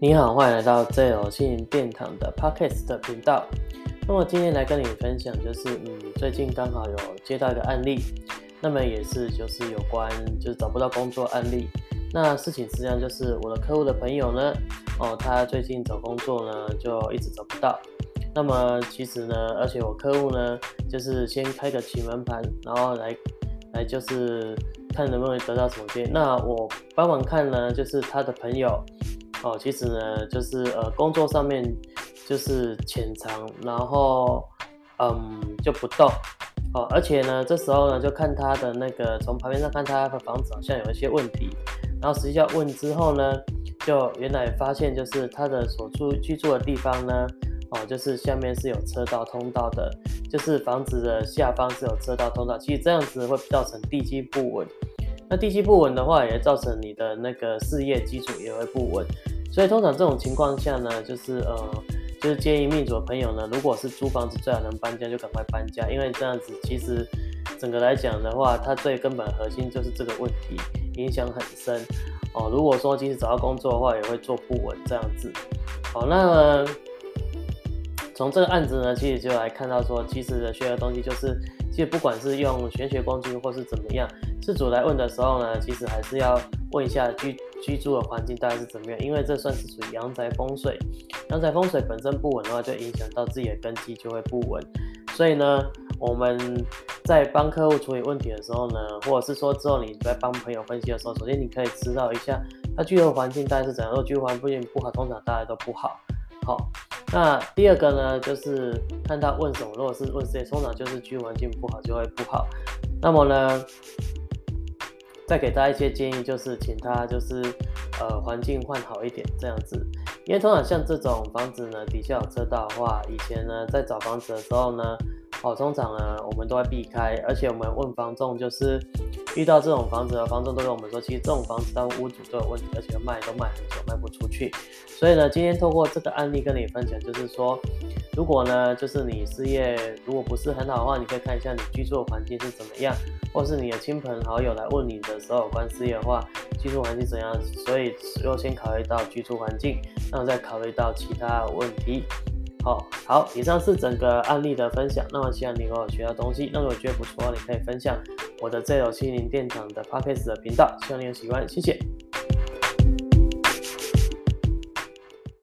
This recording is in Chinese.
你好，欢迎来到 ZL 心灵殿堂的 Podcast 的频道。那么今天来跟你分享，就是嗯，最近刚好有接到一个案例，那么也是就是有关就是找不到工作案例。那事情实际上就是我的客户的朋友呢，哦，他最近找工作呢就一直找不到。那么其实呢，而且我客户呢，就是先开个启门盘，然后来来就是看能不能得到什么建议。那我帮忙看呢，就是他的朋友。哦，其实呢，就是呃，工作上面就是潜藏，然后嗯就不动哦，而且呢，这时候呢就看他的那个从旁边上看他的房子好像有一些问题，然后实际上问之后呢，就原来发现就是他的所住居住的地方呢，哦，就是下面是有车道通道的，就是房子的下方是有车道通道，其实这样子会造成地基不稳。那地基不稳的话，也造成你的那个事业基础也会不稳，所以通常这种情况下呢，就是呃，就是建议命主的朋友呢，如果是租房子最好能搬家就赶快搬家，因为这样子其实整个来讲的话，它最根本核心就是这个问题影响很深哦。如果说即使找到工作的话，也会做不稳这样子。好，那从这个案子呢，其实就来看到说，其实的学的东西就是。其实不管是用玄学工具或是怎么样，事主来问的时候呢，其实还是要问一下居居住的环境大概是怎么样，因为这算是属于阳宅风水。阳宅风水本身不稳的话，就影响到自己的根基就会不稳。所以呢，我们在帮客户处理问题的时候呢，或者是说之后你在帮朋友分析的时候，首先你可以知道一下他居住环境大概是怎样。如果居住环境不好，通常大家都不好。好。那第二个呢，就是看他问什么。如果是问谁，通常就是居住环境不好就会不好。那么呢，再给他一些建议，就是请他就是呃环境换好一点这样子。因为通常像这种房子呢，底下有车道的话，以前呢在找房子的时候呢。哦，通常呢，我们都会避开，而且我们问房仲，就是遇到这种房子的房东都跟我们说，其实这种房子，它屋主都有问题，而且卖都卖很久，卖不出去。所以呢，今天透过这个案例跟你分享，就是说，如果呢，就是你事业如果不是很好的话，你可以看一下你居住的环境是怎么样，或是你的亲朋好友来问你的时候，有关事业的话，居住环境怎样？所以优先考虑到居住环境，然后再考虑到其他问题。好好，以上是整个案例的分享。那么希望你能够学到东西。那如果觉得不错，你可以分享我的这有心灵殿堂的 podcast 的频道。希望你有喜欢，谢谢。